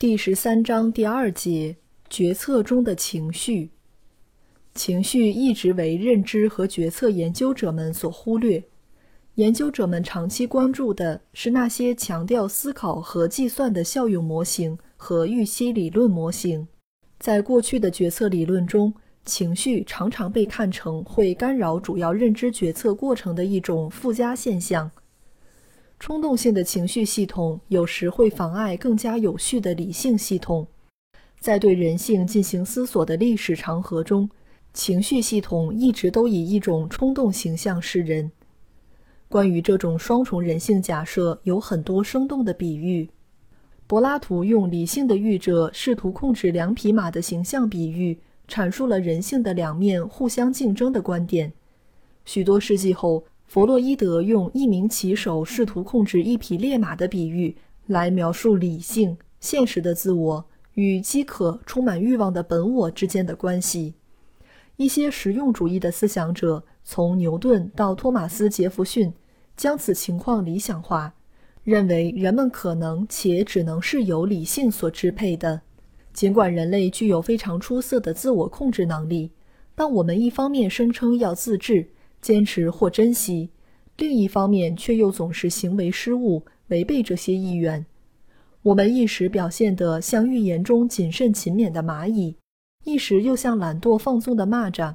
第十三章第二节：决策中的情绪。情绪一直为认知和决策研究者们所忽略。研究者们长期关注的是那些强调思考和计算的效用模型和预期理论模型。在过去的决策理论中，情绪常常被看成会干扰主要认知决策过程的一种附加现象。冲动性的情绪系统有时会妨碍更加有序的理性系统。在对人性进行思索的历史长河中，情绪系统一直都以一种冲动形象示人。关于这种双重人性假设，有很多生动的比喻。柏拉图用理性的御者试图控制两匹马的形象比喻，阐述了人性的两面互相竞争的观点。许多世纪后。弗洛伊德用一名骑手试图控制一匹烈马的比喻来描述理性、现实的自我与饥渴、充满欲望的本我之间的关系。一些实用主义的思想者，从牛顿到托马斯·杰弗逊，将此情况理想化，认为人们可能且只能是由理性所支配的。尽管人类具有非常出色的自我控制能力，但我们一方面声称要自治。坚持或珍惜，另一方面却又总是行为失误，违背这些意愿。我们一时表现得像预言中谨慎勤勉的蚂蚁，一时又像懒惰放纵的蚂蚱。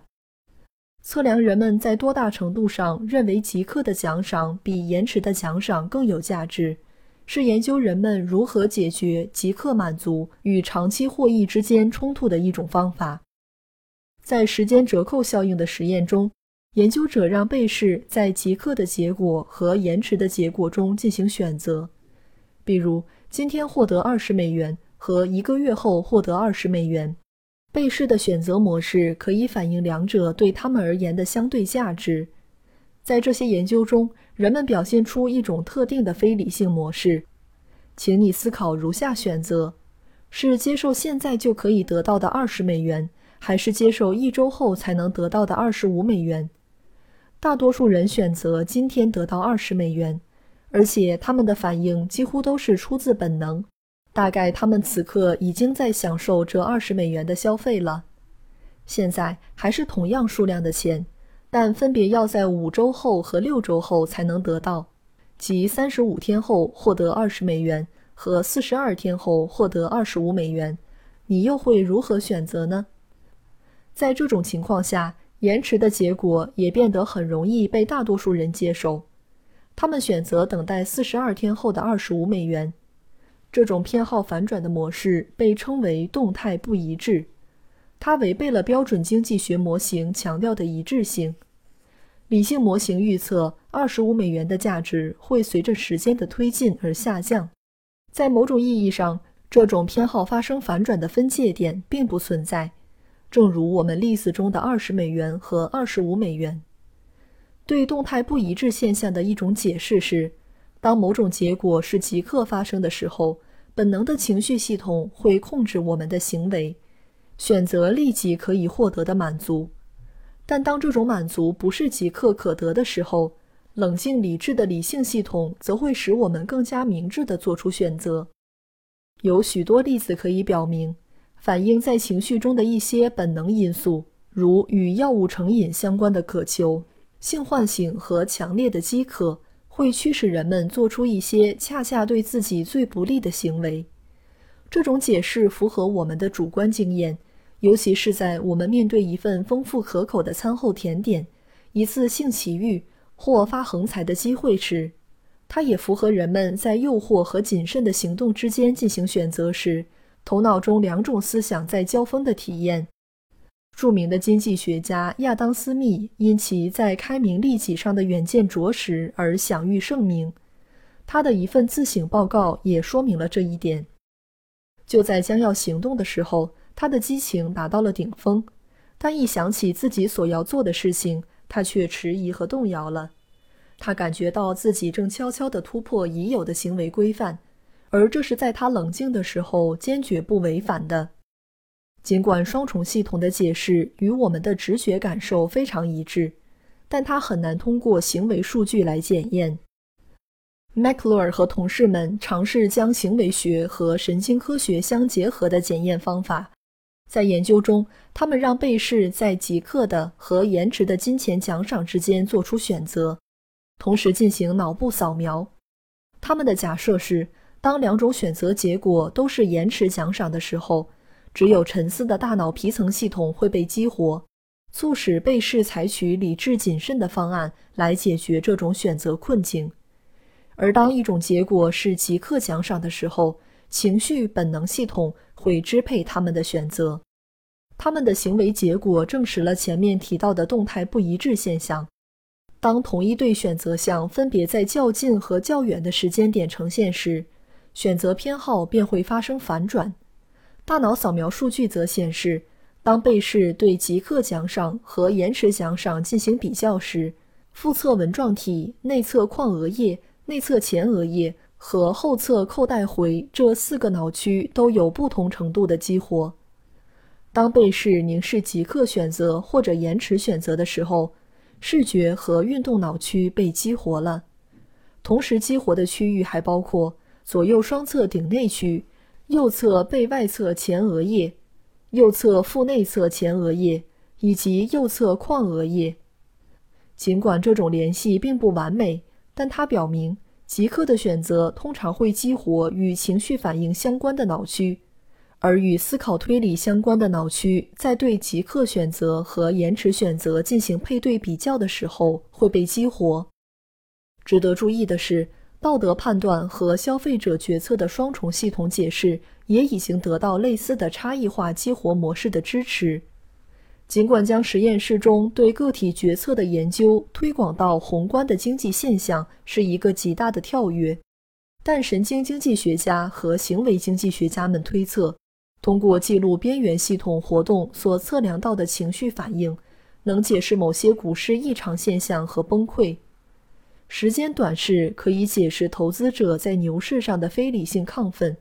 测量人们在多大程度上认为即刻的奖赏比延迟的奖赏更有价值，是研究人们如何解决即刻满足与长期获益之间冲突的一种方法。在时间折扣效应的实验中。研究者让被试在即刻的结果和延迟的结果中进行选择，比如今天获得二十美元和一个月后获得二十美元。被试的选择模式可以反映两者对他们而言的相对价值。在这些研究中，人们表现出一种特定的非理性模式。请你思考如下选择：是接受现在就可以得到的二十美元，还是接受一周后才能得到的二十五美元？大多数人选择今天得到二十美元，而且他们的反应几乎都是出自本能。大概他们此刻已经在享受这二十美元的消费了。现在还是同样数量的钱，但分别要在五周后和六周后才能得到，即三十五天后获得二十美元和四十二天后获得二十五美元。你又会如何选择呢？在这种情况下。延迟的结果也变得很容易被大多数人接受，他们选择等待四十二天后的二十五美元。这种偏好反转的模式被称为动态不一致，它违背了标准经济学模型强调的一致性。理性模型预测二十五美元的价值会随着时间的推进而下降。在某种意义上，这种偏好发生反转的分界点并不存在。正如我们例子中的二十美元和二十五美元，对动态不一致现象的一种解释是：当某种结果是即刻发生的时候，本能的情绪系统会控制我们的行为，选择立即可以获得的满足；但当这种满足不是即刻可得的时候，冷静理智的理性系统则会使我们更加明智地做出选择。有许多例子可以表明。反映在情绪中的一些本能因素，如与药物成瘾相关的渴求、性唤醒和强烈的饥渴，会驱使人们做出一些恰恰对自己最不利的行为。这种解释符合我们的主观经验，尤其是在我们面对一份丰富可口的餐后甜点、一次性奇遇或发横财的机会时。它也符合人们在诱惑和谨慎的行动之间进行选择时。头脑中两种思想在交锋的体验。著名的经济学家亚当·斯密因其在开明利己上的远见卓识而享誉盛名。他的一份自省报告也说明了这一点。就在将要行动的时候，他的激情达到了顶峰，但一想起自己所要做的事情，他却迟疑和动摇了。他感觉到自己正悄悄地突破已有的行为规范，而这是在他冷静的时候坚决不违反的。尽管双重系统的解释与我们的直觉感受非常一致，但它很难通过行为数据来检验。麦克罗尔和同事们尝试将行为学和神经科学相结合的检验方法。在研究中，他们让被试在即刻的和延迟的金钱奖赏之间做出选择，同时进行脑部扫描。他们的假设是，当两种选择结果都是延迟奖赏的时候。只有沉思的大脑皮层系统会被激活，促使被试采取理智谨慎的方案来解决这种选择困境。而当一种结果是即刻奖赏的时候，情绪本能系统会支配他们的选择。他们的行为结果证实了前面提到的动态不一致现象：当同一对选择项分别在较近和较远的时间点呈现时，选择偏好便会发生反转。大脑扫描数据则显示，当被试对即刻奖赏和延迟奖赏进行比较时，腹侧纹状体、内侧眶额叶、内侧前额叶和后侧扣带回这四个脑区都有不同程度的激活。当被试凝视即刻选择或者延迟选择的时候，视觉和运动脑区被激活了。同时激活的区域还包括左右双侧顶内区。右侧背外侧前额叶、右侧腹内侧前额叶以及右侧眶额叶。尽管这种联系并不完美，但它表明即刻的选择通常会激活与情绪反应相关的脑区，而与思考推理相关的脑区在对即刻选择和延迟选择进行配对比较的时候会被激活。值得注意的是。道德判断和消费者决策的双重系统解释也已经得到类似的差异化激活模式的支持。尽管将实验室中对个体决策的研究推广到宏观的经济现象是一个极大的跳跃，但神经经济学家和行为经济学家们推测，通过记录边缘系统活动所测量到的情绪反应，能解释某些股市异常现象和崩溃。时间短视可以解释投资者在牛市上的非理性亢奋。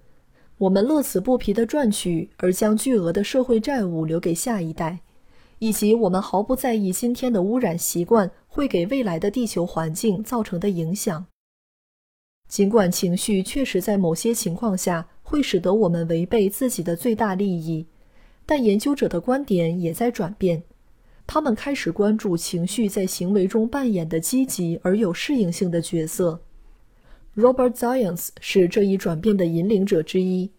我们乐此不疲地赚取，而将巨额的社会债务留给下一代，以及我们毫不在意今天的污染习惯会给未来的地球环境造成的影响。尽管情绪确实在某些情况下会使得我们违背自己的最大利益，但研究者的观点也在转变。他们开始关注情绪在行为中扮演的积极而有适应性的角色。Robert Zions 是这一转变的引领者之一。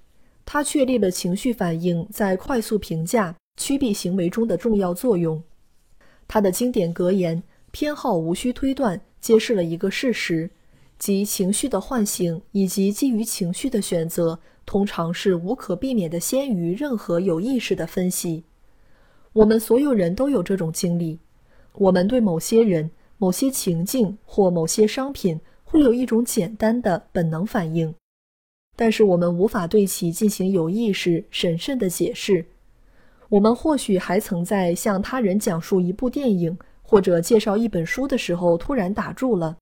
他确立了情绪反应在快速评价、趋避行为中的重要作用。他的经典格言“偏好无需推断”揭示了一个事实，即情绪的唤醒以及基于情绪的选择，通常是无可避免的先于任何有意识的分析。我们所有人都有这种经历。我们对某些人、某些情境或某些商品会有一种简单的本能反应，但是我们无法对其进行有意识、审慎的解释。我们或许还曾在向他人讲述一部电影或者介绍一本书的时候突然打住了，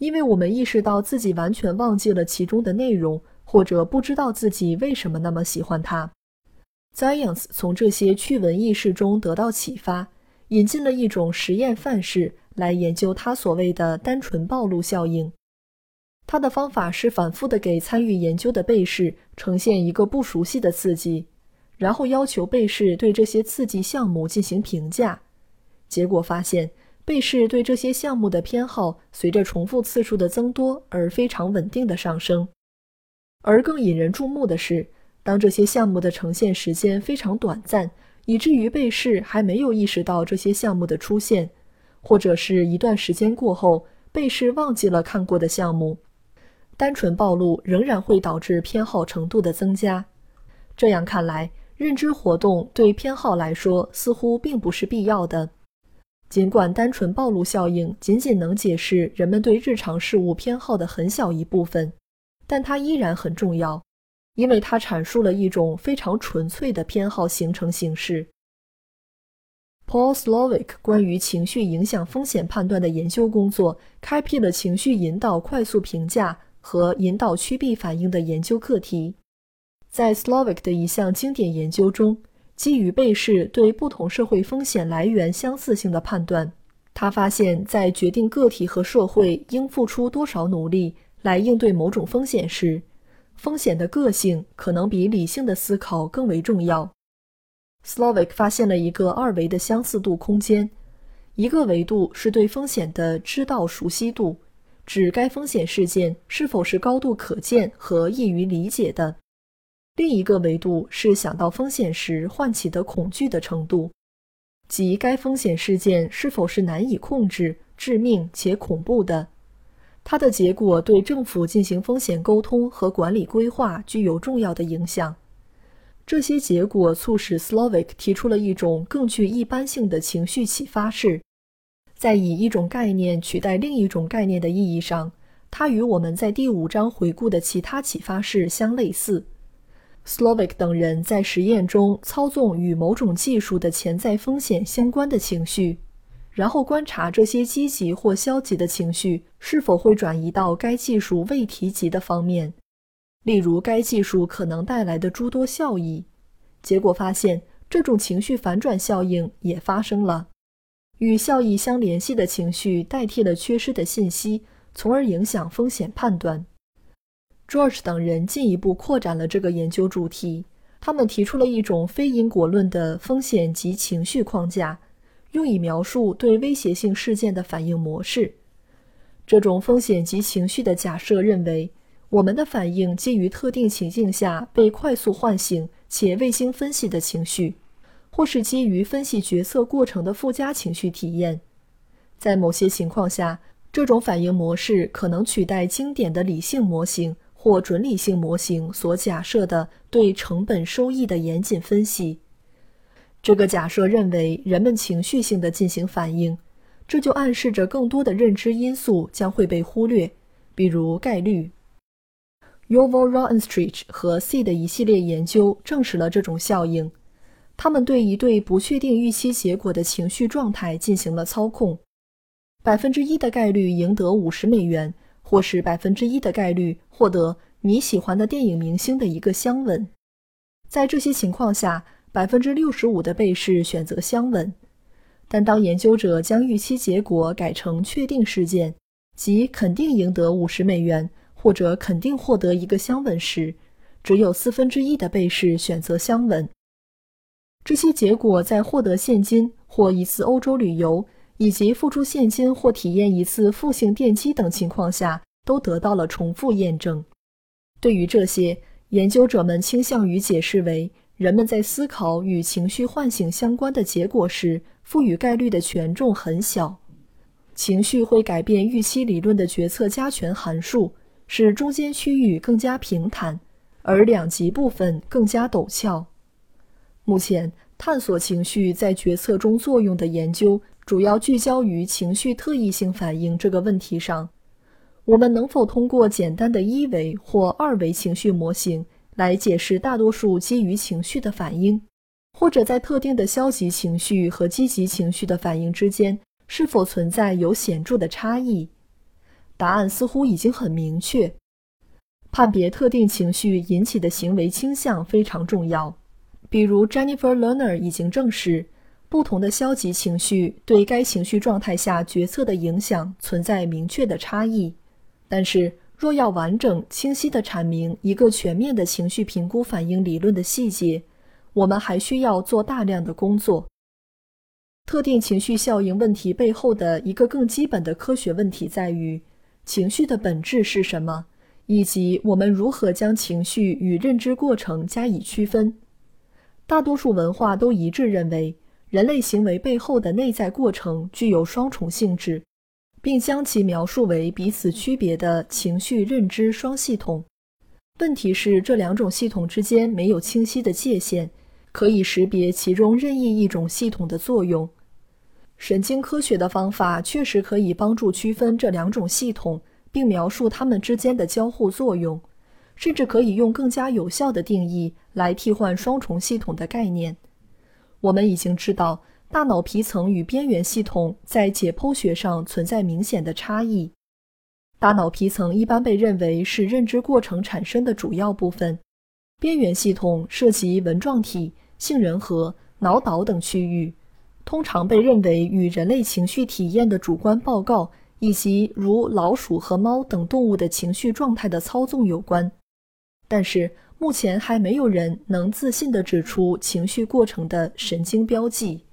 因为我们意识到自己完全忘记了其中的内容，或者不知道自己为什么那么喜欢它。Zions 从这些趣闻轶事中得到启发，引进了一种实验范式来研究他所谓的单纯暴露效应。他的方法是反复地给参与研究的被试呈现一个不熟悉的刺激，然后要求被试对这些刺激项目进行评价。结果发现，被试对这些项目的偏好随着重复次数的增多而非常稳定的上升。而更引人注目的是。当这些项目的呈现时间非常短暂，以至于被试还没有意识到这些项目的出现，或者是一段时间过后，被试忘记了看过的项目，单纯暴露仍然会导致偏好程度的增加。这样看来，认知活动对偏好来说似乎并不是必要的。尽管单纯暴露效应仅仅能解释人们对日常事物偏好的很小一部分，但它依然很重要。因为它阐述了一种非常纯粹的偏好形成形式。Paul Slovic 关于情绪影响风险判断的研究工作，开辟了情绪引导快速评价和引导趋避反应的研究课题。在 Slovic 的一项经典研究中，基于被试对不同社会风险来源相似性的判断，他发现，在决定个体和社会应付出多少努力来应对某种风险时，风险的个性可能比理性的思考更为重要。Slovic 发现了一个二维的相似度空间，一个维度是对风险的知道熟悉度，指该风险事件是否是高度可见和易于理解的；另一个维度是想到风险时唤起的恐惧的程度，即该风险事件是否是难以控制、致命且恐怖的。它的结果对政府进行风险沟通和管理规划具有重要的影响。这些结果促使 Slovic 提出了一种更具一般性的情绪启发式，在以一种概念取代另一种概念的意义上，它与我们在第五章回顾的其他启发式相类似。Slovic 等人在实验中操纵与某种技术的潜在风险相关的情绪，然后观察这些积极或消极的情绪是否会转移到该技术未提及的方面。例如，该技术可能带来的诸多效益，结果发现这种情绪反转效应也发生了。与效益相联系的情绪代替了缺失的信息，从而影响风险判断。George 等人进一步扩展了这个研究主题，他们提出了一种非因果论的风险及情绪框架，用以描述对威胁性事件的反应模式。这种风险及情绪的假设认为。我们的反应基于特定情境下被快速唤醒且未经分析的情绪，或是基于分析决策过程的附加情绪体验。在某些情况下，这种反应模式可能取代经典的理性模型或准理性模型所假设的对成本收益的严谨分析。这个假设认为人们情绪性的进行反应，这就暗示着更多的认知因素将会被忽略，比如概率。Yuval Rosenstrich 和 C 的一系列研究证实了这种效应。他们对一对不确定预期结果的情绪状态进行了操控：百分之一的概率赢得五十美元，或是百分之一的概率获得你喜欢的电影明星的一个香吻。在这些情况下，百分之六十五的被试选择香吻。但当研究者将预期结果改成确定事件，即肯定赢得五十美元。或者肯定获得一个香吻时，只有四分之一的被试选择香吻。这些结果在获得现金或一次欧洲旅游，以及付出现金或体验一次负性电击等情况下都得到了重复验证。对于这些，研究者们倾向于解释为人们在思考与情绪唤醒相关的结果时，赋予概率的权重很小。情绪会改变预期理论的决策加权函数。使中间区域更加平坦，而两极部分更加陡峭。目前，探索情绪在决策中作用的研究主要聚焦于情绪特异性反应这个问题上。我们能否通过简单的一维或二维情绪模型来解释大多数基于情绪的反应，或者在特定的消极情绪和积极情绪的反应之间是否存在有显著的差异？答案似乎已经很明确。判别特定情绪引起的行为倾向非常重要。比如，Jennifer Lerner 已经证实，不同的消极情绪对该情绪状态下决策的影响存在明确的差异。但是，若要完整、清晰地阐明一个全面的情绪评估反应理论的细节，我们还需要做大量的工作。特定情绪效应问题背后的一个更基本的科学问题在于。情绪的本质是什么？以及我们如何将情绪与认知过程加以区分？大多数文化都一致认为，人类行为背后的内在过程具有双重性质，并将其描述为彼此区别的情绪认知双系统。问题是，这两种系统之间没有清晰的界限，可以识别其中任意一种系统的作用。神经科学的方法确实可以帮助区分这两种系统，并描述它们之间的交互作用。甚至可以用更加有效的定义来替换双重系统的概念。我们已经知道，大脑皮层与边缘系统在解剖学上存在明显的差异。大脑皮层一般被认为是认知过程产生的主要部分，边缘系统涉及纹状体、杏仁核、脑岛等区域，通常被认为与人类情绪体验的主观报告以及如老鼠和猫等动物的情绪状态的操纵有关。但是目前还没有人能自信地指出情绪过程的神经标记。